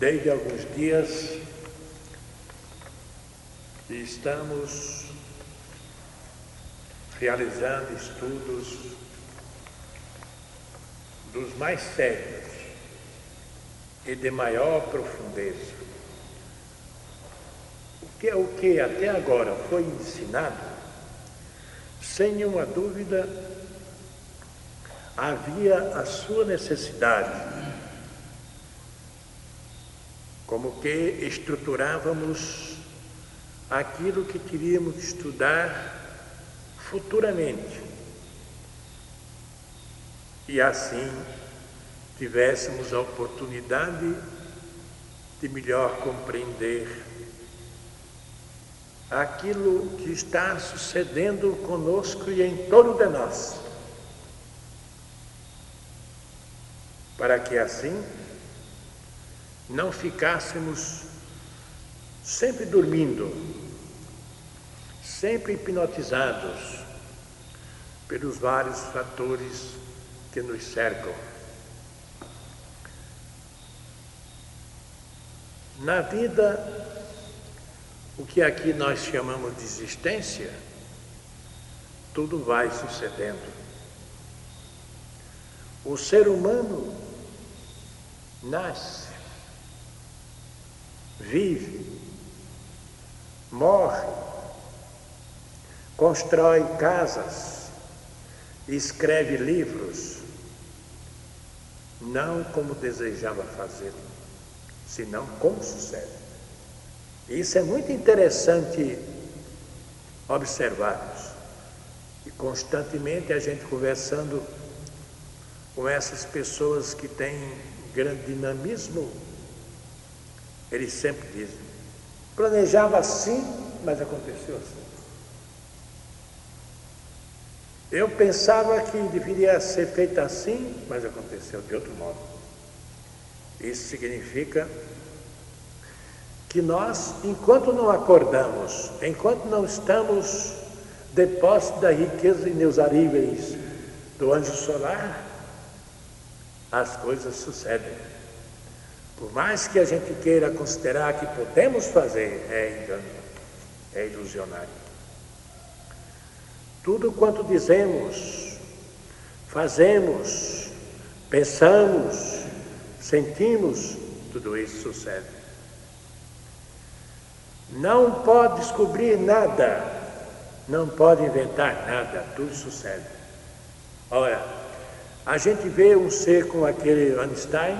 Desde alguns dias estamos realizando estudos dos mais sérios e de maior profundeza. O que é o que até agora foi ensinado, sem nenhuma dúvida, havia a sua necessidade como que estruturávamos aquilo que teríamos de estudar futuramente. E assim tivéssemos a oportunidade de melhor compreender aquilo que está sucedendo conosco e em torno de nós. Para que assim não ficássemos sempre dormindo, sempre hipnotizados pelos vários fatores que nos cercam. Na vida, o que aqui nós chamamos de existência, tudo vai sucedendo. O ser humano nasce, vive, morre, constrói casas, escreve livros, não como desejava fazer, senão como sucede. Isso é muito interessante observarmos. E constantemente a gente conversando com essas pessoas que têm grande dinamismo eles sempre dizem: planejava assim, mas aconteceu assim. Eu pensava que deveria ser feito assim, mas aconteceu de outro modo. Isso significa que nós, enquanto não acordamos, enquanto não estamos de posse da riqueza inexauríveis do anjo solar, as coisas sucedem. Por mais que a gente queira considerar que podemos fazer, é engano, é ilusionário. Tudo quanto dizemos, fazemos, pensamos, sentimos, tudo isso sucede. Não pode descobrir nada, não pode inventar nada, tudo sucede. Ora, a gente vê um ser como aquele Einstein,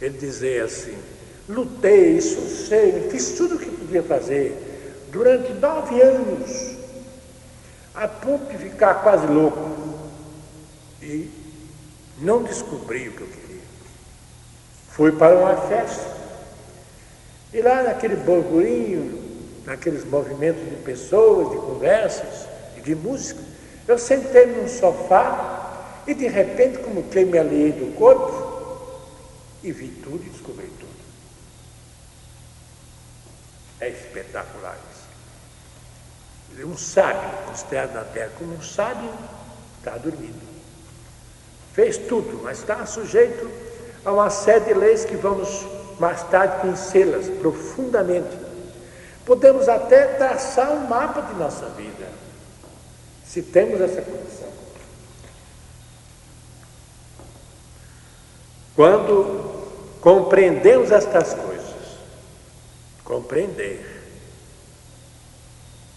ele dizia assim: lutei, sucei, fiz tudo o que podia fazer durante nove anos, a ponto de ficar quase louco. E não descobri o que eu queria. Fui para uma festa. E lá naquele burburinho, naqueles movimentos de pessoas, de conversas e de música, eu sentei num sofá e de repente, como que me aliei do corpo, e vi tudo e descobri tudo. É espetacular isso. Um sábio, considerado na terra como um sábio, está dormindo. Fez tudo, mas está sujeito a uma série de leis que vamos mais tarde conhecê-las profundamente. Podemos até traçar um mapa de nossa vida, se temos essa condição. Quando compreendemos estas coisas, compreender.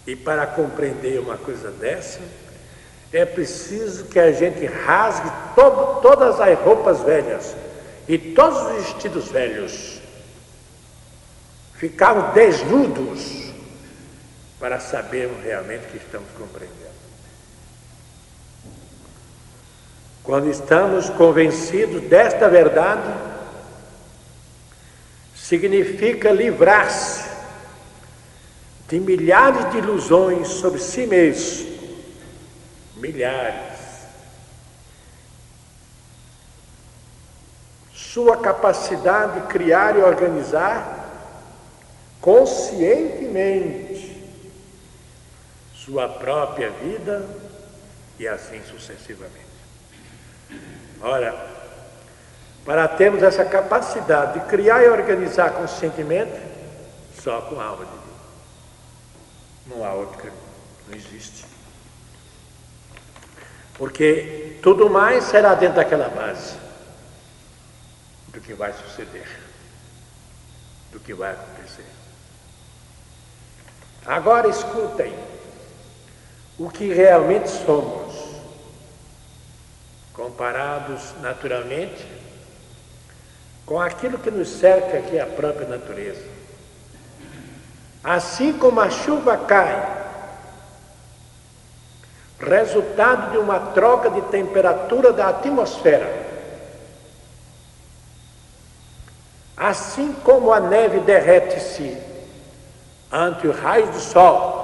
E para compreender uma coisa dessa, é preciso que a gente rasgue todo, todas as roupas velhas e todos os vestidos velhos. Ficaram desnudos para sabermos realmente que estamos compreendendo. Quando estamos convencidos desta verdade, significa livrar-se de milhares de ilusões sobre si mesmo. Milhares. Sua capacidade de criar e organizar conscientemente sua própria vida e assim sucessivamente. Ora, para termos essa capacidade de criar e organizar conscientemente só com a alma divina. Não há outro caminho, não existe. Porque tudo mais será dentro daquela base do que vai suceder, do que vai acontecer. Agora escutem o que realmente somos, comparados naturalmente com aquilo que nos cerca, que é a própria natureza. Assim como a chuva cai, resultado de uma troca de temperatura da atmosfera, assim como a neve derrete-se ante o raio do sol,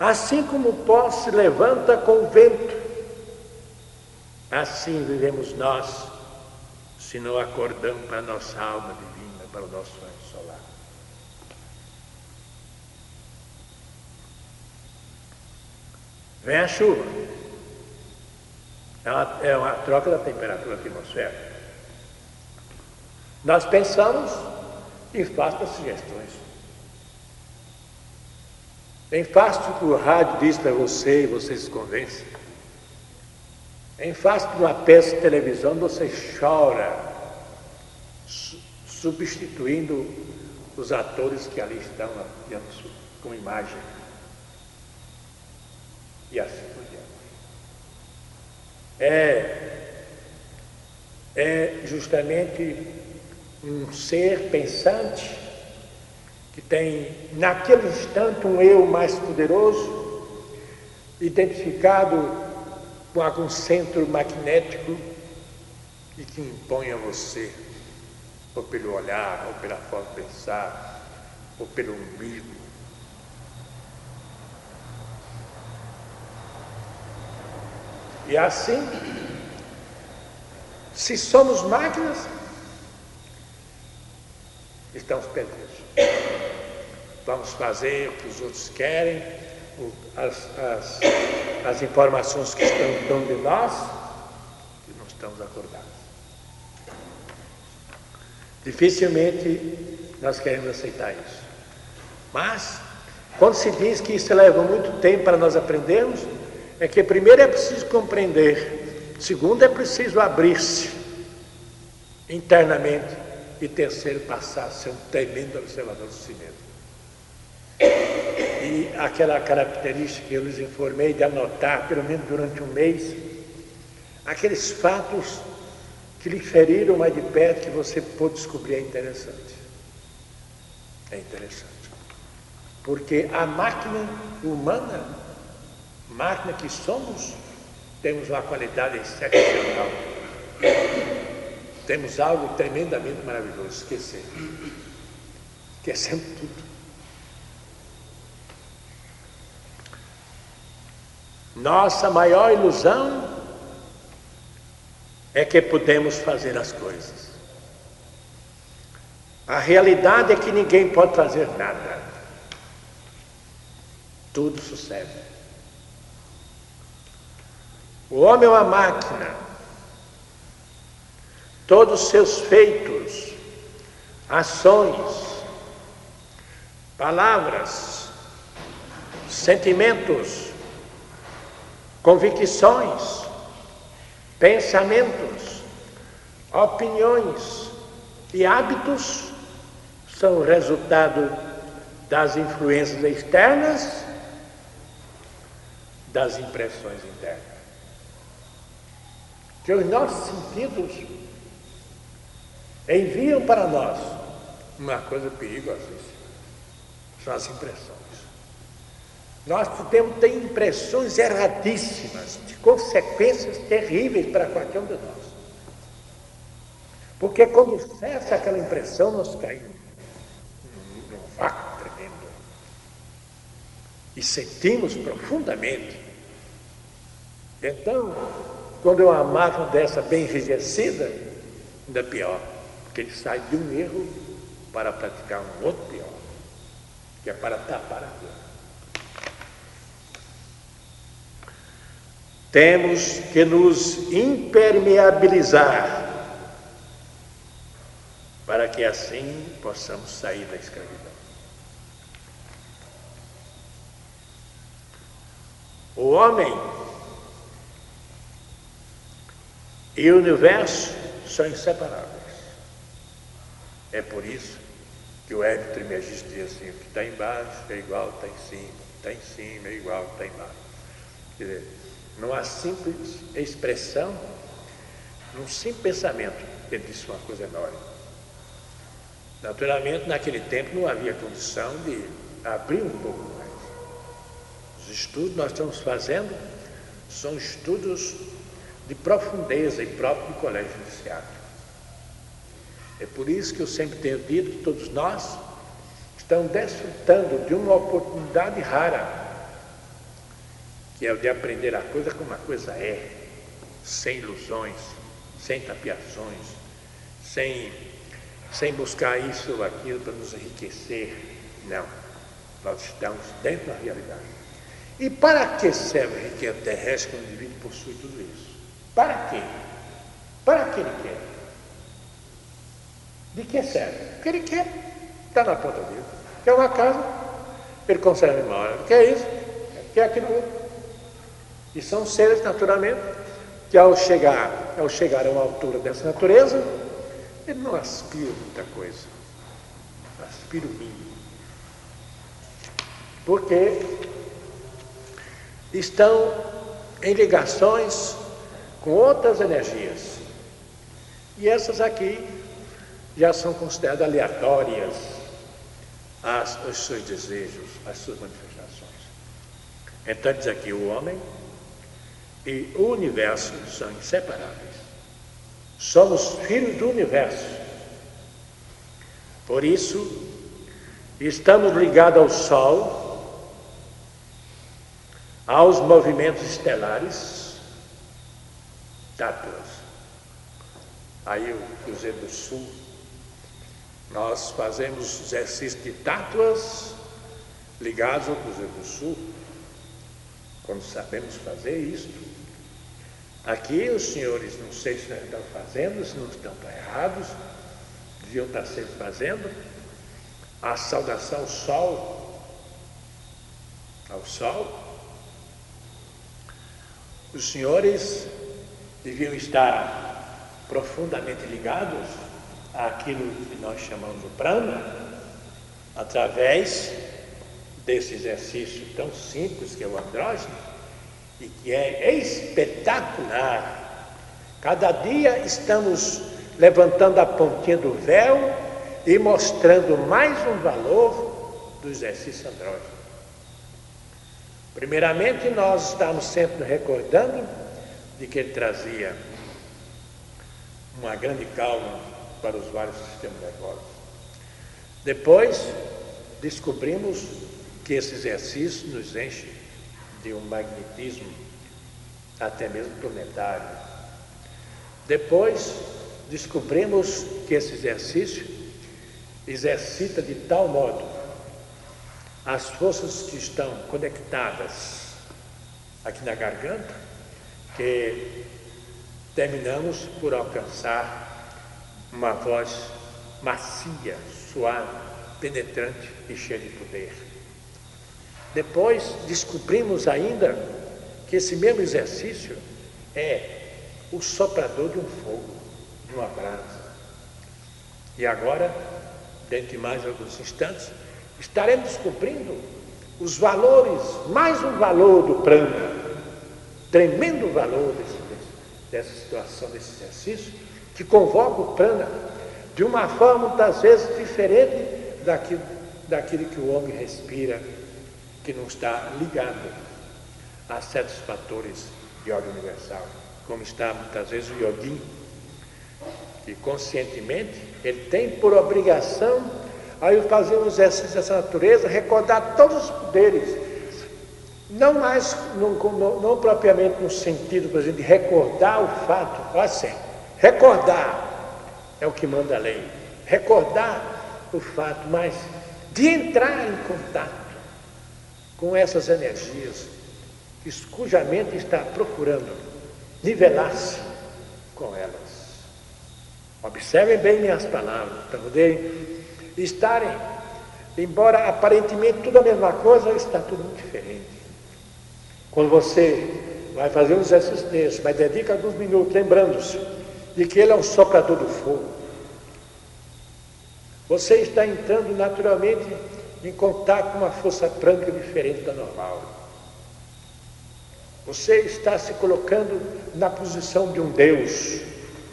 assim como o pó se levanta com o vento, assim vivemos nós se não acordamos para a nossa alma divina, para o nosso anjo solar. Vem a chuva. É uma, é uma troca da temperatura atmosférica. Nós pensamos e faço sugestões. Bem fácil que o rádio diz para você e você se convence. Em face de uma peça de televisão, você chora, substituindo os atores que ali estão com imagem. E assim por diante. É, é justamente um ser pensante que tem naquele instante um eu mais poderoso, identificado com algum centro magnético e que impõe a você, ou pelo olhar, ou pela forma de pensar, ou pelo umbigo. E assim, se somos máquinas, estamos perdidos. Vamos fazer o que os outros querem, as, as, as informações que estão dando de nós e não estamos acordados. Dificilmente nós queremos aceitar isso. Mas, quando se diz que isso leva muito tempo para nós aprendermos, é que primeiro é preciso compreender, segundo é preciso abrir-se internamente e terceiro passar a ser um tremendo observador de si mesmo. E aquela característica que eu lhes informei de anotar, pelo menos durante um mês, aqueles fatos que lhe feriram mais de perto que você pôde descobrir é interessante. É interessante. Porque a máquina humana, máquina que somos, temos uma qualidade excepcional. Temos algo tremendamente maravilhoso, esquecer. Esquecemos tudo. Nossa maior ilusão é que podemos fazer as coisas. A realidade é que ninguém pode fazer nada. Tudo sucede. O homem é uma máquina. Todos os seus feitos, ações, palavras, sentimentos, convicções, pensamentos, opiniões e hábitos são resultado das influências externas, das impressões internas. Que os nossos sentidos enviam para nós uma coisa perigosíssima. São as impressões. Nós podemos ter impressões erradíssimas, de consequências terríveis para qualquer um de nós. Porque quando cessa aquela impressão, nós caímos num vácuo tremendo. E sentimos profundamente. Então, quando uma máquina dessa bem enrijecida, ainda pior, porque ele sai de um erro para praticar um outro pior, que é para tapar a dor. Temos que nos impermeabilizar para que assim possamos sair da escravidão. O homem e o universo são inseparáveis. É por isso que o Hélio Trimegis diz assim, o que está embaixo é igual está em cima, está em cima é igual está embaixo. Quer dizer, numa simples expressão, num simples pensamento, ele disse uma coisa enorme. Naturalmente, naquele tempo não havia condição de abrir um pouco mais. Os estudos que nós estamos fazendo são estudos de profundeza e próprio do colégio iniciático. É por isso que eu sempre tenho dito que todos nós estamos desfrutando de uma oportunidade rara, que é o de aprender a coisa como a coisa é, sem ilusões, sem tapiações, sem, sem buscar isso ou aquilo para nos enriquecer. Não. Nós estamos dentro da realidade. E para que serve a riqueza terrestre quando o indivíduo possui tudo isso? Para quê? Para que ele quer? De que serve? O que ele quer está na ponta dele. Quer uma casa, ele consegue uma hora. Quer isso, quer aquilo outro. E são seres, naturalmente, que ao chegar, ao chegar a uma altura dessa natureza, ele não aspira muita coisa. Aspira o mínimo. Porque estão em ligações com outras energias. E essas aqui já são consideradas aleatórias as, os seus desejos, as suas manifestações. Então diz aqui o homem e o universo são inseparáveis. Somos filhos do universo. Por isso, estamos ligados ao Sol, aos movimentos estelares, tátuas. Aí o Cruzeiro do Sul nós fazemos exercício de tátuas ligados ao Cruzeiro do Sul, quando sabemos fazer isso. Aqui os senhores, não sei se estão fazendo, se não estão errados, deviam estar sempre fazendo, a saudação ao sol, ao sol. Os senhores deviam estar profundamente ligados aquilo que nós chamamos de prana, através desse exercício tão simples que é o andrógeno, e que é espetacular. Cada dia estamos levantando a pontinha do véu e mostrando mais um valor do exercício andrógeno. Primeiramente, nós estamos sempre recordando de que ele trazia uma grande calma para os vários sistemas nervosos. Depois, descobrimos que esse exercício nos enche de um magnetismo até mesmo planetário. Depois, descobrimos que esse exercício exercita de tal modo as forças que estão conectadas aqui na garganta que terminamos por alcançar uma voz macia, suave, penetrante e cheia de poder. Depois descobrimos ainda que esse mesmo exercício é o soprador de um fogo, de uma brasa. E agora, dentro de mais alguns instantes, estaremos descobrindo os valores, mais um valor do prana, tremendo valor desse, dessa situação, desse exercício, que convoca o prana de uma forma muitas vezes diferente daquilo, daquilo que o homem respira, que não está ligado a certos fatores de ordem universal, como está muitas vezes o yogin, que conscientemente ele tem por obrigação, ao fazer um exercício dessa natureza, recordar todos os poderes, não mais, não, não, não propriamente no sentido, por exemplo, de recordar o fato, assim, Recordar é o que manda a lei. Recordar o fato, mas de entrar em contato com essas energias cuja mente está procurando nivelar-se com elas. Observem bem minhas palavras, para poderem estarem, embora aparentemente tudo a mesma coisa, está tudo muito diferente. Quando você vai fazer um exercício desse, mas dedica alguns minutos lembrando-se de que ele é um soprador do fogo, você está entrando naturalmente em contato com uma força prânica diferente da normal. Você está se colocando na posição de um Deus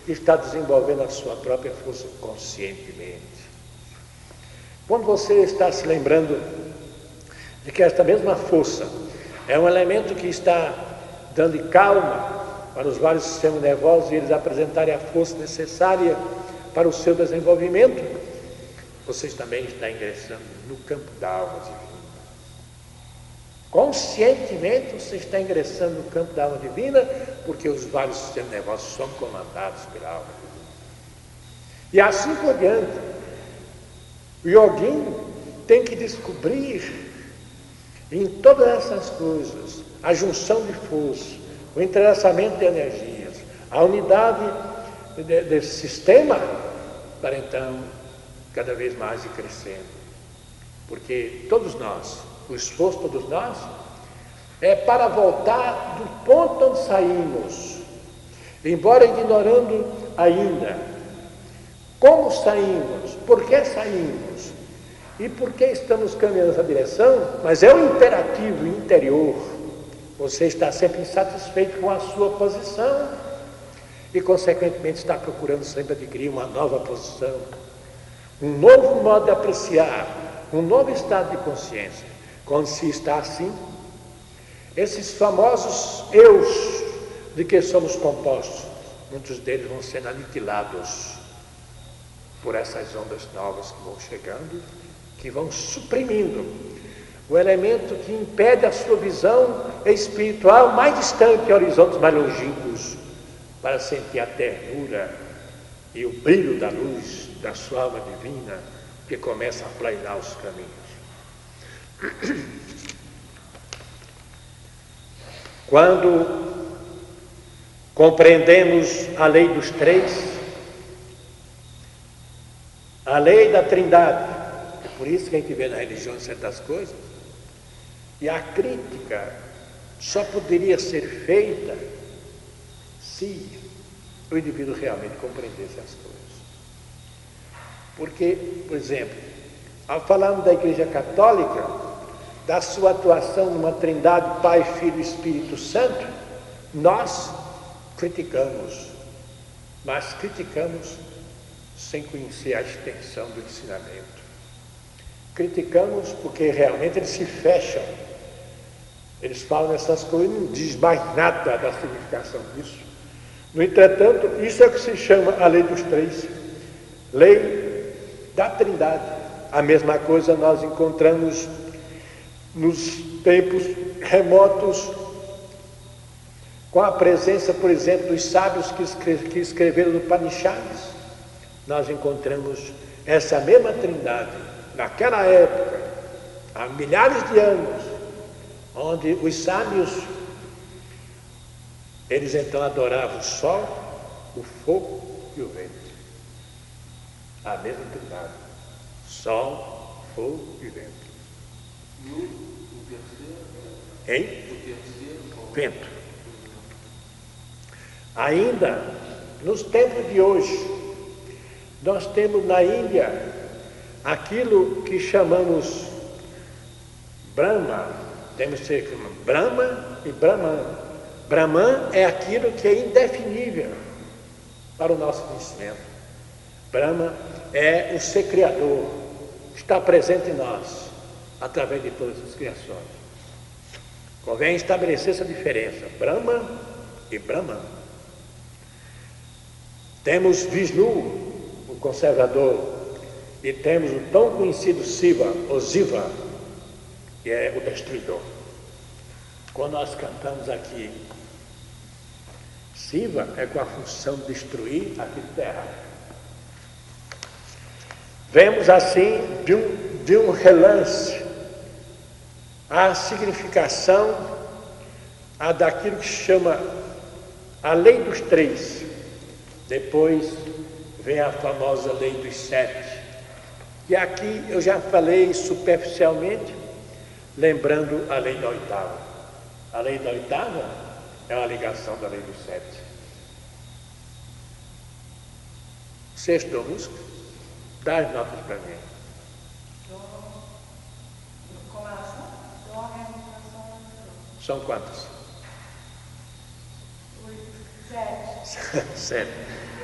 que está desenvolvendo a sua própria força conscientemente. Quando você está se lembrando de que esta mesma força é um elemento que está dando calma para os vários sistemas nervosos e eles apresentarem a força necessária para o seu desenvolvimento, vocês também estão ingressando no campo da alma divina. Conscientemente você está ingressando no campo da alma divina, porque os vários sistemas nervosos são comandados pela alma divina. E assim por diante. O yoguin tem que descobrir em todas essas coisas a junção de força, o entrelaçamento de energias, a unidade desse sistema, para então cada vez mais ir crescendo. Porque todos nós, o esforço todos nós, é para voltar do ponto onde saímos, embora ignorando ainda como saímos, por que saímos e por que estamos caminhando nessa direção, mas é um imperativo interior. Você está sempre insatisfeito com a sua posição e, consequentemente, está procurando sempre adquirir uma nova posição um novo modo de apreciar, um novo estado de consciência. Quando se está assim, esses famosos eus de que somos compostos, muitos deles vão sendo aniquilados por essas ondas novas que vão chegando, que vão suprimindo o elemento que impede a sua visão espiritual mais distante, horizontes mais longínquos, para sentir a ternura e o brilho da luz da sua alma divina que começa a planear os caminhos. Quando compreendemos a lei dos três, a lei da trindade, é por isso que a gente vê na religião certas coisas, e a crítica só poderia ser feita se o indivíduo realmente compreendesse as coisas. Porque, por exemplo, ao falarmos da Igreja Católica, da sua atuação numa trindade Pai, Filho e Espírito Santo, nós criticamos, mas criticamos sem conhecer a extensão do ensinamento. Criticamos porque realmente eles se fecham. Eles falam essas coisas e não diz mais nada da significação disso. No entretanto, isso é o que se chama a lei dos três. Lei da Trindade. A mesma coisa nós encontramos nos tempos remotos, com a presença, por exemplo, dos sábios que, escreveram no Panichaves. Nós encontramos essa mesma Trindade naquela época, há milhares de anos, onde os sábios eles então adoravam o sol, o fogo e o vento a mesma trindade: sol, fogo e vento. E o, terceiro? Hein? O terceiro? Vento. Ainda nos tempos de hoje, nós temos na Índia aquilo que chamamos Brahma, temos que ser Brahma e Brahman. Brahman é aquilo que é indefinível para o nosso conhecimento. Brahma é o ser criador, está presente em nós, através de todas as criações. Convém estabelecer essa diferença, Brahma e Brahman. Temos Vishnu, o conservador, e temos o tão conhecido Siva, o Ziva, que é o destruidor. Quando nós cantamos aqui, Siva é com a função de destruir é errado. Vemos assim, de um, de um relance, a significação a daquilo que se chama a lei dos três. Depois vem a famosa lei dos sete. E aqui eu já falei superficialmente, lembrando a lei da oitava. A lei da oitava é uma ligação da lei dos sete. Sexto música, dá as notas para mim. São quantas? Sete. Sete.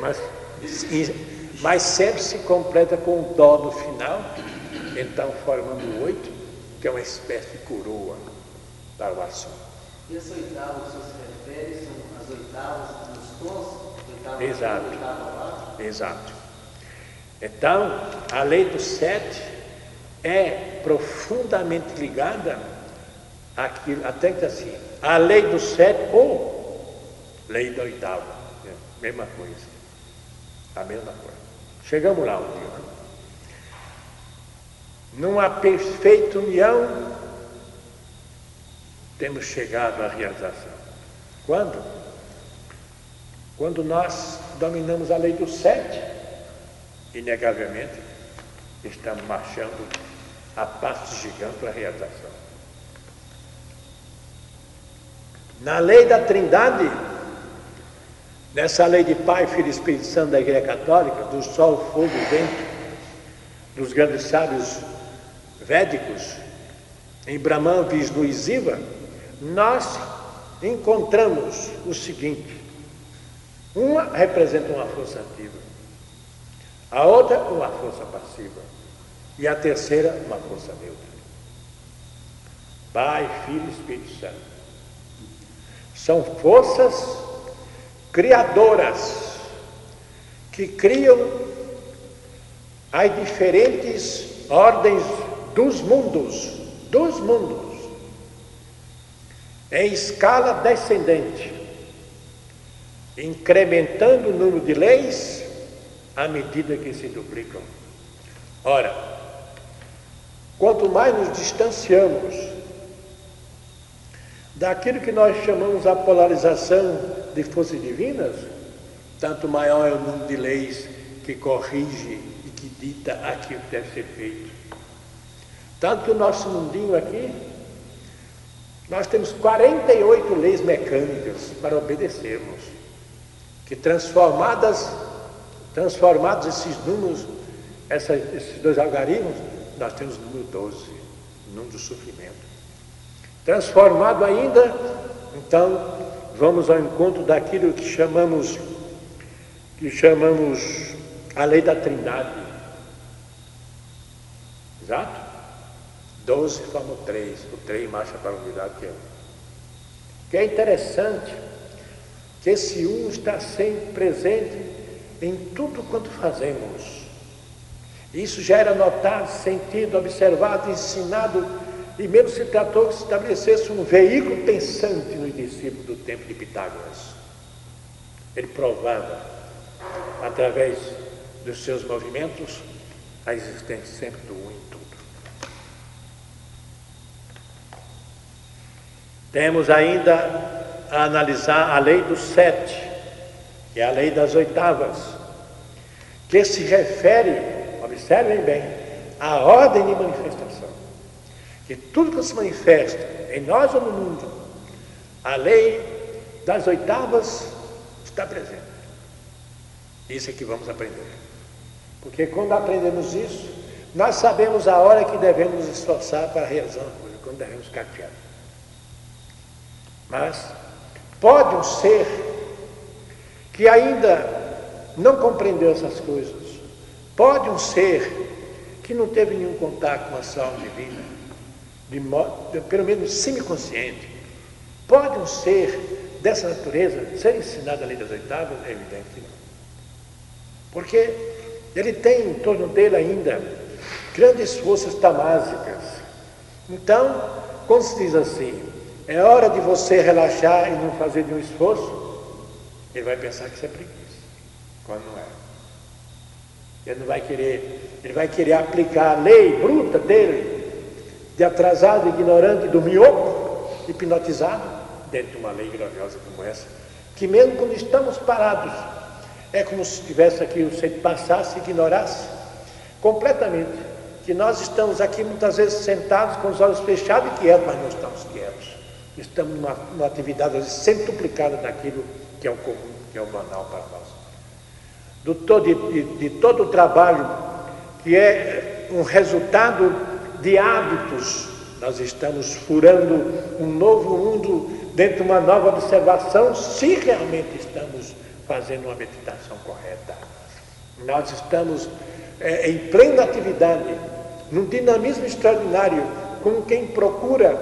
Mas, mas sempre se completa com um dó no final, então formando oito, que é uma espécie de coroa da armação. E as oitavas se refere são as oitavas dos tons? Oitava Exato. oitava lá? Exato. Então, a lei do sete é profundamente ligada àquilo, até que assim, a lei do sete ou lei da oitava, é a mesma coisa. A mesma coisa. Chegamos lá um dia. né? Numa perfeita união, temos chegado à realização. Quando? Quando nós dominamos a lei do sete, inegavelmente, estamos marchando a passos gigantes para a realização. Na lei da Trindade, nessa lei de Pai, Filho e Espírito Santo da Igreja Católica, do Sol, Fogo e Vento, dos grandes sábios védicos, em Brahman, Vishnu e Siva, nós encontramos o seguinte: uma representa uma força ativa, a outra uma força passiva e a terceira uma força neutra. Pai, Filho e Espírito Santo. São forças criadoras que criam as diferentes ordens dos mundos, dos mundos, em escala descendente, incrementando o número de leis à medida que se duplicam. Ora, quanto mais nos distanciamos daquilo que nós chamamos a polarização de forças divinas, tanto maior é o número de leis que corrige e que dita aquilo que deve ser feito. Tanto que o nosso mundinho aqui, nós temos 48 leis mecânicas para obedecermos, que transformadas, transformados esses números, essa, esses dois algarismos, nós temos o número 12, o número do sofrimento. Transformado ainda, então vamos ao encontro daquilo que chamamos que chamamos a lei da Trindade. Exato? Doze forma o três, o três marcha para a unidade que é. Que é interessante que esse um está sempre presente em tudo quanto fazemos. Isso já era notado, sentido, observado, ensinado, e mesmo se tratou que se estabelecesse um veículo pensante nos discípulos do tempo de Pitágoras. Ele provava, através dos seus movimentos, a existência sempre do um em tudo. Temos ainda a analisar a lei dos sete, é a lei das oitavas, que se refere, observem bem, à ordem de manifestação. Que tudo que se manifesta em nós ou no mundo, a lei das oitavas está presente. Isso é que vamos aprender. Porque quando aprendemos isso, nós sabemos a hora que devemos esforçar para realizar uma coisa, quando devemos ficar quietos. Mas pode um ser que ainda não compreendeu essas coisas, pode um ser que não teve nenhum contato com a ação divina, de modo, pelo menos semiconsciente, pode um ser dessa natureza ser ensinado a lei das oitavas? É evidente que não. Porque ele tem em torno dele ainda grandes forças tamásicas. Então, quando se diz assim, é hora de você relaxar e não fazer nenhum esforço, ele vai pensar que isso é preguiça, quando não é. Ele não vai querer, ele vai querer aplicar a lei bruta dele, de atrasado, ignorante, do mioco, hipnotizado, dentro de uma lei gloriosa como essa, que mesmo quando estamos parados, é como se estivesse aqui, você passasse e ignorasse completamente que nós estamos aqui muitas vezes sentados com os olhos fechados e quietos, mas não estamos quietos. Estamos numa, numa atividade vezes, centuplicada daquilo que é o comum, que é o banal para nós. Do todo, de, de todo o trabalho que é um resultado de hábitos, nós estamos furando um novo mundo dentro de uma nova observação, se realmente estamos fazendo uma meditação correta. Nós estamos é, em plena atividade, num dinamismo extraordinário, como quem procura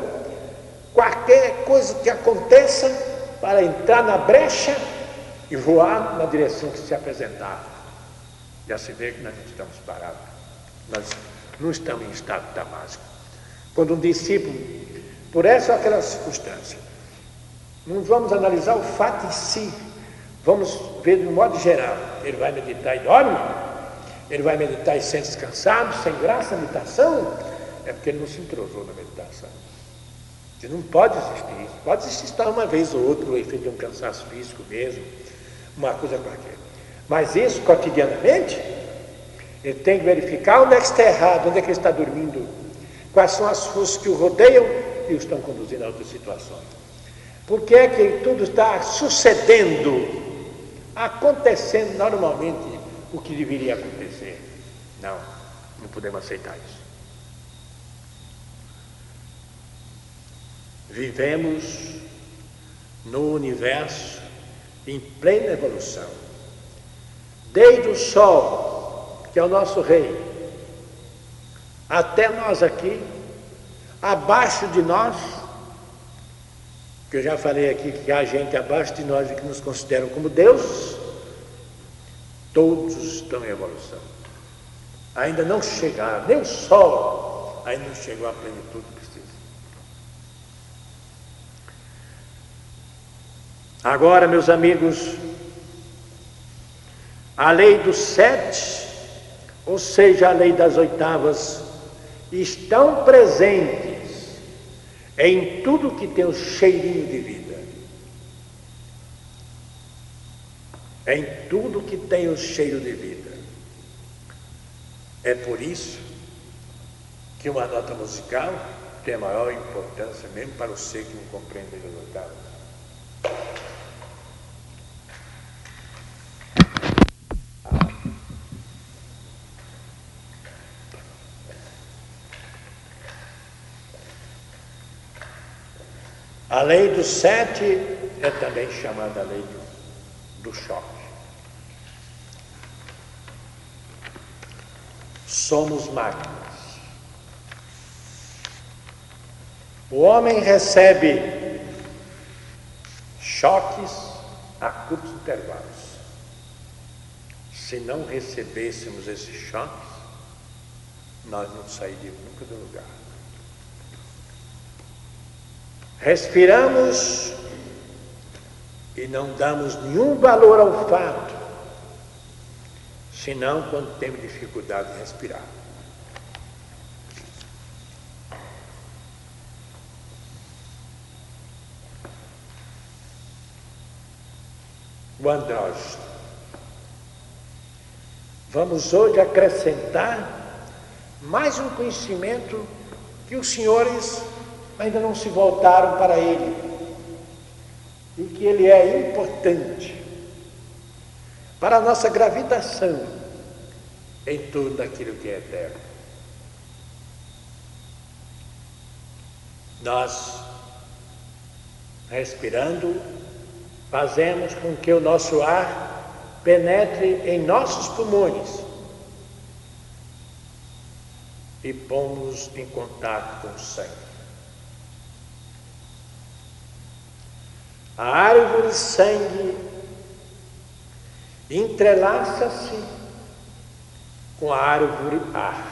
qualquer coisa que aconteça para entrar na brecha e voar na direção que se apresentar. Já se vê que nós estamos parados. Nós não estamos em estado damásico. Quando um discípulo, por essa ou aquela circunstância, não vamos analisar o fato em si, vamos ver de um modo geral. Ele vai meditar e dorme, ele vai meditar e sente descansado, sem graça meditação, é porque ele não se entrosou na meditação. Você não pode existir isso. Pode existir uma vez ou outra o efeito de um cansaço físico mesmo, uma coisa qualquer. Mas isso cotidianamente, ele tem que verificar onde é que está errado, onde é que ele está dormindo, quais são as forças que o rodeiam e o estão conduzindo a outras situações. Por que é que tudo está sucedendo, acontecendo normalmente o que deveria acontecer. Não, não podemos aceitar isso. Vivemos no universo em plena evolução. Desde o Sol, que é o nosso rei, até nós aqui, abaixo de nós, que eu já falei aqui que há gente abaixo de nós que nos consideram como Deus, Todos estão em evolução. Ainda não chegaram, nem o sol ainda não chegou à plenitude que precisa. Agora, meus amigos, a lei dos sete, ou seja, a lei das oitavas, estão presentes em tudo que tem o cheirinho de vida. em tudo que tem o cheiro de vida. É por isso que uma nota musical tem a maior importância mesmo para ser que não compreende as oitavas. A lei dos sete é também chamada lei do choque. somos máquinas. O homem recebe choques a curtos intervalos. Se não recebêssemos esses choques, nós não sairíamos nunca do lugar. Respiramos e não damos nenhum valor ao fato senão quando temos dificuldade de respirar. O andrógeno. Vamos hoje acrescentar mais um conhecimento que os senhores ainda não se voltaram para ele e que ele é importante para a nossa gravitação em tudo aquilo que é eterno. Nós, respirando, fazemos com que o nosso ar penetre em nossos pulmões e pomos em contato com o sangue. A árvore sangue entrelaça-se com a árvore ar.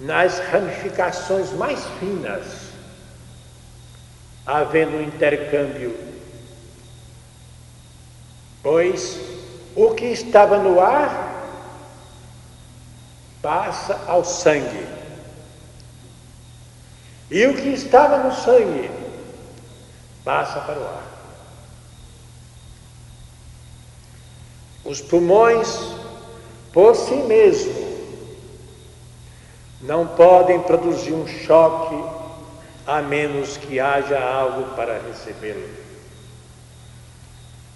Nas ramificações mais finas, havendo um intercâmbio, pois o que estava no ar passa ao sangue, e o que estava no sangue passa para o ar. Os pulmões, por si mesmos, não podem produzir um choque a menos que haja algo para recebê-lo.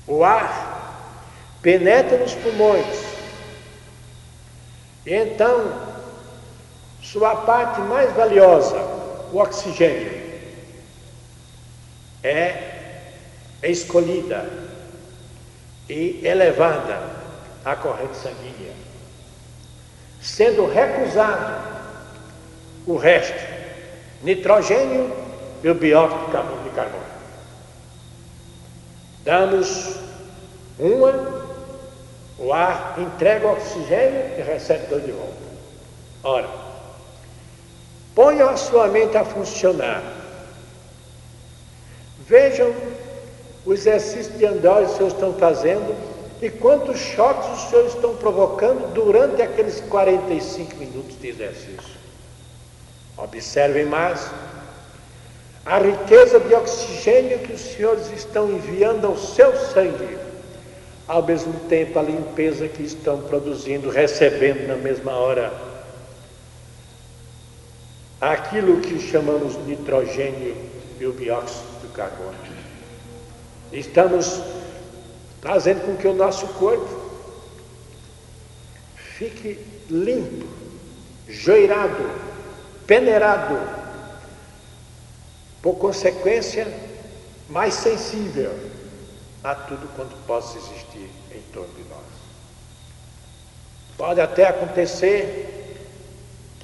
O ar penetra nos pulmões e então sua parte mais valiosa, o oxigênio, é escolhida e elevada à corrente sanguínea, sendo recusado o resto, nitrogênio e o bióxido de carbono. Damos uma, o ar entrega o oxigênio e recebe dois de volta. Ora, ponha a sua mente a funcionar. Vejam o exercício de andar que os senhores estão fazendo e quantos choques os senhores estão provocando durante aqueles 45 minutos de exercício. Observem mais. A riqueza de oxigênio que os senhores estão enviando ao seu sangue, ao mesmo tempo a limpeza que estão produzindo, recebendo na mesma hora. Aquilo que chamamos nitrogênio e o dióxido de carbono. Estamos fazendo com que o nosso corpo fique limpo, joirado, peneirado, por consequência, mais sensível a tudo quanto possa existir em torno de nós. Pode até acontecer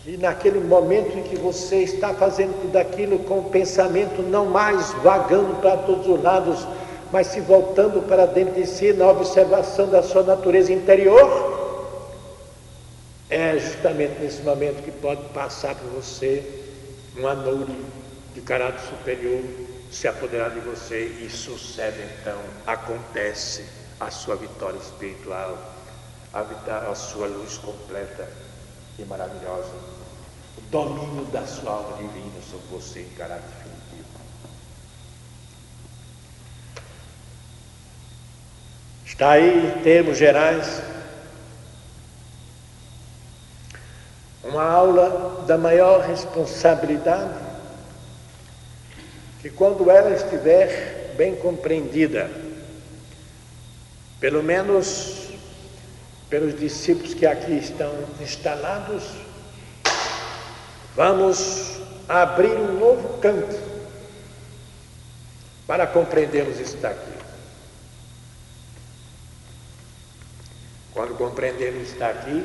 que naquele momento em que você está fazendo tudo aquilo com o pensamento não mais vagando para todos os lados, mas se voltando para dentro de si na observação da sua natureza interior, é justamente nesse momento que pode passar por você um anúrio de caráter superior se apoderar de você e sucede então, acontece a sua vitória espiritual, a, a sua luz completa e maravilhosa, o domínio da sua alma divina sobre você em caráter definitivo. Está aí, em termos gerais, uma aula da maior responsabilidade, que quando ela estiver bem compreendida, pelo menos pelos discípulos que aqui estão instalados, vamos abrir um novo campo para compreendermos isso daqui. Quando compreendermos isso daqui,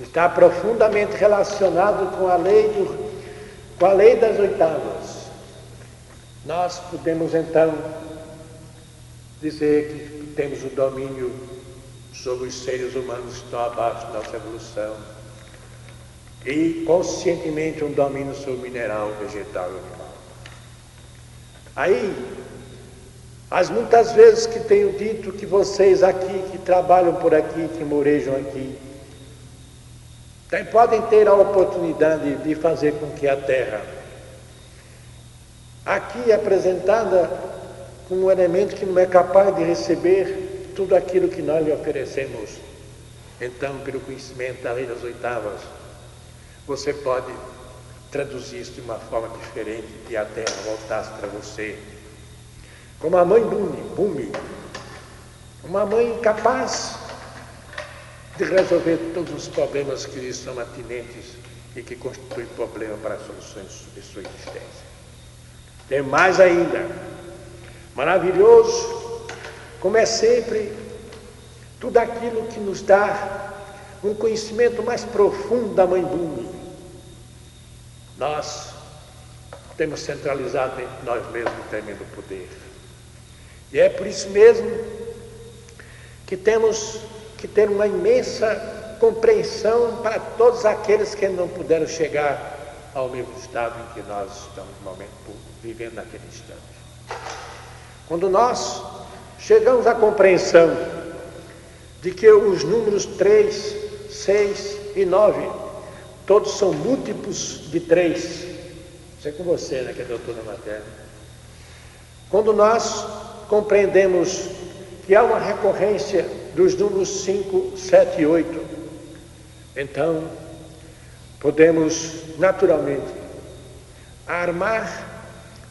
está profundamente relacionado com a lei do, com a lei das oitavas. Nós podemos então dizer que temos o domínio sobre os seres humanos que estão abaixo da nossa evolução e conscientemente um domínio sobre mineral, vegetal e animal. Aí, as muitas vezes que tenho dito que vocês aqui, que trabalham por aqui, que morejam aqui, então, podem ter a oportunidade de fazer com que a Terra, aqui apresentada como um elemento que não é capaz de receber tudo aquilo que nós lhe oferecemos, então, pelo conhecimento da lei das oitavas, você pode traduzir isso de uma forma diferente e a Terra voltasse para você. Como a mãe Bumi, Bumi uma mãe capaz de resolver todos os problemas que lhes são atinentes e que constituem problema para as soluções de sua existência. Tem mais ainda, maravilhoso, como é sempre, tudo aquilo que nos dá um conhecimento mais profundo da Mãe Bumi. Nós temos centralizado em nós mesmos o tremendo poder. E é por isso mesmo que temos que ter uma imensa compreensão para todos aqueles que não puderam chegar ao mesmo estado em que nós estamos no momento vivendo naquele instante. Quando nós chegamos à compreensão de que os números 3, 6 e 9, todos são múltiplos de 3, isso é com você, né, que é doutor na matéria. Quando nós compreendemos que há uma recorrência dos números 5, 7 e 8, então podemos naturalmente armar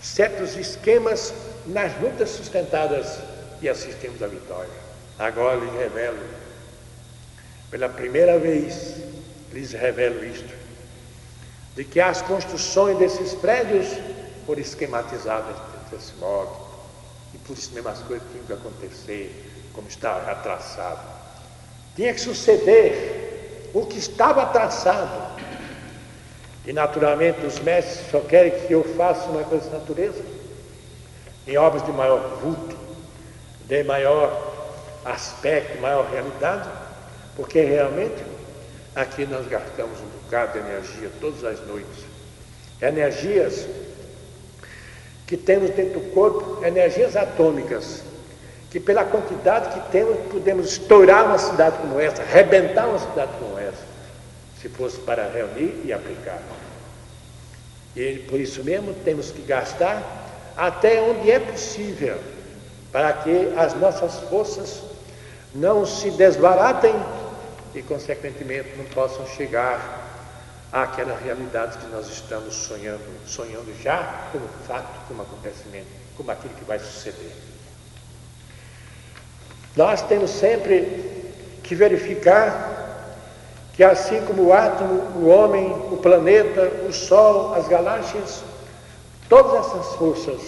certos esquemas nas lutas sustentadas e assistimos à vitória. Agora lhes revelo, pela primeira vez, lhes revelo isto, de que as construções desses prédios foram esquematizadas desse modo, e por isso mesmo as coisas tinham que acontecer como estava já traçado. Tinha que suceder o que estava traçado. E naturalmente os mestres só querem que eu faça uma coisa de natureza, em obras de maior vulto, de maior aspecto, maior realidade, porque realmente aqui nós gastamos um bocado de energia todas as noites. Energias que temos dentro do corpo, energias atômicas, que pela quantidade que temos, podemos estourar uma cidade como essa, arrebentar uma cidade como essa, se fosse para reunir e aplicar. E por isso mesmo temos que gastar até onde é possível, para que as nossas forças não se desbaratem e, consequentemente, não possam chegar àquela realidade que nós estamos sonhando, sonhando já como fato, como acontecimento, como aquilo que vai suceder. Nós temos sempre que verificar que assim como o átomo, o homem, o planeta, o sol, as galáxias, todas essas forças,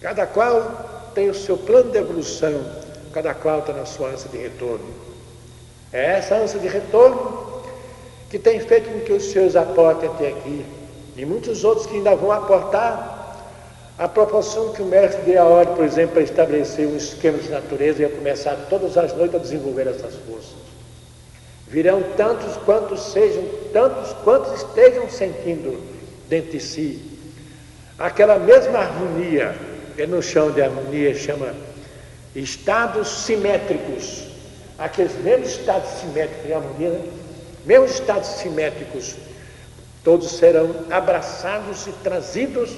cada qual tem o seu plano de evolução, cada qual está na sua ânsia de retorno. É essa ânsia de retorno que tem feito com que os seus aportem até aqui, e muitos outros que ainda vão aportar a proporção que o mestre dê a ordem, por exemplo, para estabelecer um esquema de natureza e começar todas as noites a desenvolver essas forças. Virão tantos quantos sejam, tantos quantos estejam sentindo dentro de si aquela mesma harmonia, que no chão de harmonia chama estados simétricos, aqueles mesmos estados simétricos de harmonia, né? mesmos estados simétricos, todos serão abraçados e trazidos,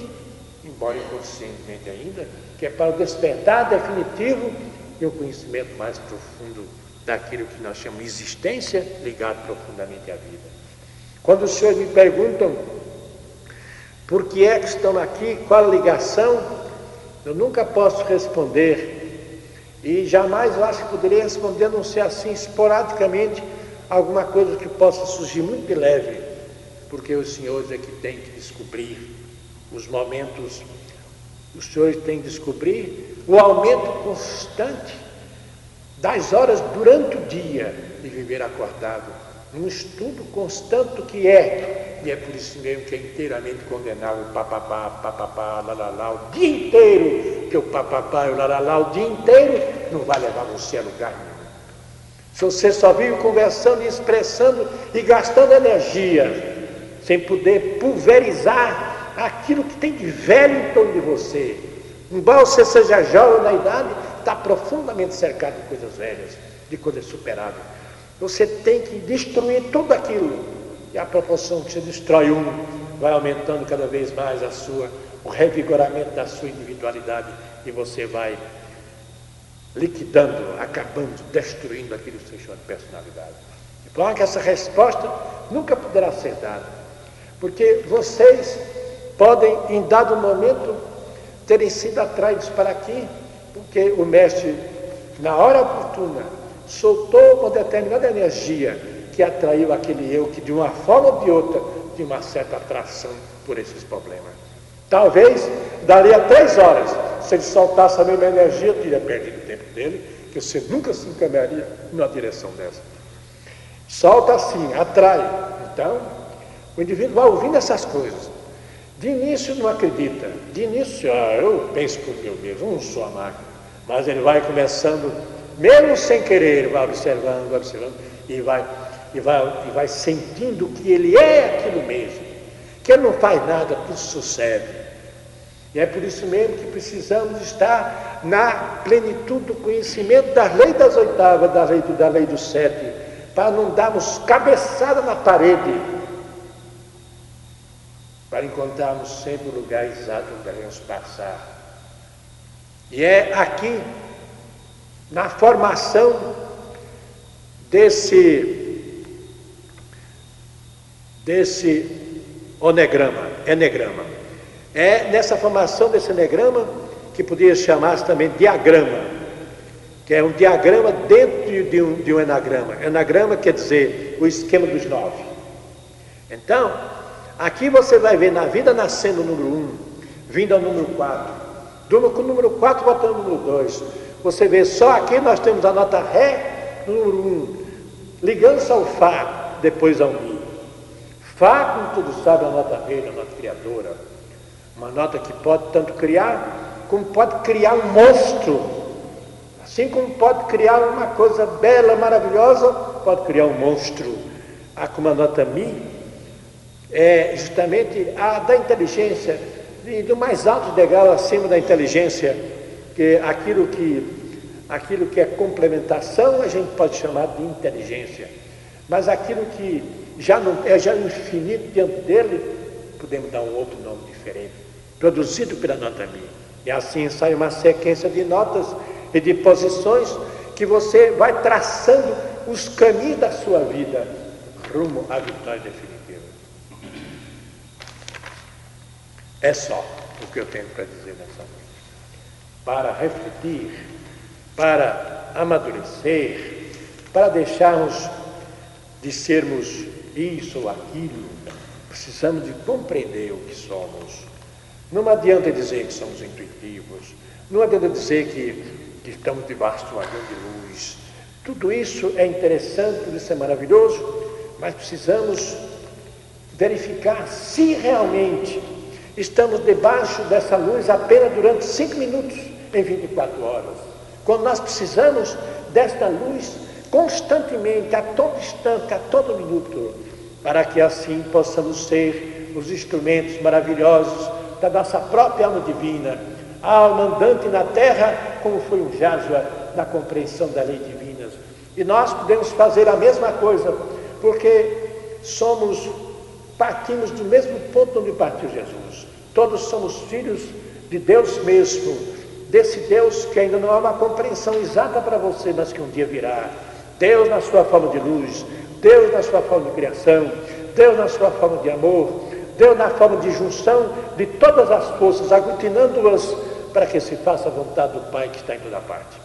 embora inconscientemente ainda, que é para o despertar definitivo e o conhecimento mais profundo daquilo que nós chamamos existência ligado profundamente à vida. Quando os senhores me perguntam por que é que estão aqui, qual a ligação, eu nunca posso responder e jamais eu acho que poderia responder, a não ser assim, esporadicamente, alguma coisa que possa surgir muito de leve, porque os senhores é que têm que descobrir os momentos, os senhores têm que descobrir o aumento constante das horas durante o dia de viver acordado, num estudo constante que é, e é por isso mesmo que é inteiramente condenável o papapá, papapá, lalala, o dia inteiro, que o papapá e o lalala o dia inteiro não vai levar você a lugar nenhum. Se você só vive conversando e expressando e gastando energia, sem poder pulverizar aquilo que tem de velho em torno de você, embora você seja jovem na idade, está profundamente cercado de coisas velhas, de coisas superáveis. Você tem que destruir tudo aquilo. E a proporção que você destrói um, vai aumentando cada vez mais a sua, o revigoramento da sua individualidade e você vai liquidando, acabando, destruindo aquilo que você chama de personalidade. E claro que essa resposta nunca poderá ser dada, porque vocês podem, em dado momento, terem sido atraídos para aqui porque o mestre, na hora oportuna, soltou uma determinada energia que atraiu aquele eu que, de uma forma ou de outra, tinha uma certa atração por esses problemas. Talvez daria três horas, se ele soltasse a mesma energia, teria perdido o tempo dele, que você nunca se encaminharia numa direção dessa. Solta assim, atrai. Então, o indivíduo vai ouvindo essas coisas. De início não acredita. De início, ah, eu penso por meu mesmo, não sou a máquina. Mas ele vai começando, mesmo sem querer, vai observando, observando, e vai, e vai, e vai sentindo que ele é aquilo mesmo, que ele não faz nada, tudo sucede. E é por isso mesmo que precisamos estar na plenitude do conhecimento da lei das oitavas, da lei, da lei dos sete, para não darmos cabeçada na parede para encontrarmos sempre o lugar exato onde devemos passar. E é aqui, na formação desse, desse onegrama, enegrama. É nessa formação desse enegrama que podia chamar também diagrama, que é um diagrama dentro de um, de um enagrama. Enagrama quer dizer o esquema dos nove. Então, aqui você vai ver na vida nascendo o número um, vindo ao número quatro, do número quatro botando o número dois. Você vê só aqui nós temos a nota Ré no número um, ligando-se ao Fá, depois ao Mi. Fá, como todos sabem, é a nota rei, a nota criadora. Uma nota que pode tanto criar, como pode criar um monstro. Assim como pode criar uma coisa bela, maravilhosa, pode criar um monstro. A como a nota Mi é justamente a da inteligência, e do mais alto degrau acima da inteligência, que aquilo que Aquilo que é complementação a gente pode chamar de inteligência, mas aquilo que já não é já infinito diante dele, podemos dar um outro nome diferente, produzido pela nota mi. E assim sai uma sequência de notas e de posições que você vai traçando os caminhos da sua vida rumo à vitória definitiva. É só o que eu tenho para dizer nessa noite. Para refletir para amadurecer, para deixarmos de sermos isso ou aquilo, precisamos de compreender o que somos. Não adianta dizer que somos intuitivos, não adianta dizer que, que estamos debaixo de uma grande luz. Tudo isso é interessante, tudo isso é maravilhoso, mas precisamos verificar se realmente estamos debaixo dessa luz apenas durante cinco minutos em 24 horas quando nós precisamos desta luz constantemente, a todo instante, a todo minuto, para que assim possamos ser os instrumentos maravilhosos da nossa própria alma divina, a alma andante na terra, como foi um Jájua na compreensão da lei divina. E nós podemos fazer a mesma coisa, porque somos, partimos do mesmo ponto onde partiu Jesus. Todos somos filhos de Deus mesmo, desse Deus que ainda não há uma compreensão exata para você, mas que um dia virá. Deus na sua forma de luz, Deus na sua forma de criação, Deus na sua forma de amor, Deus na forma de junção de todas as forças, aglutinando-as para que se faça a vontade do Pai que está em toda parte.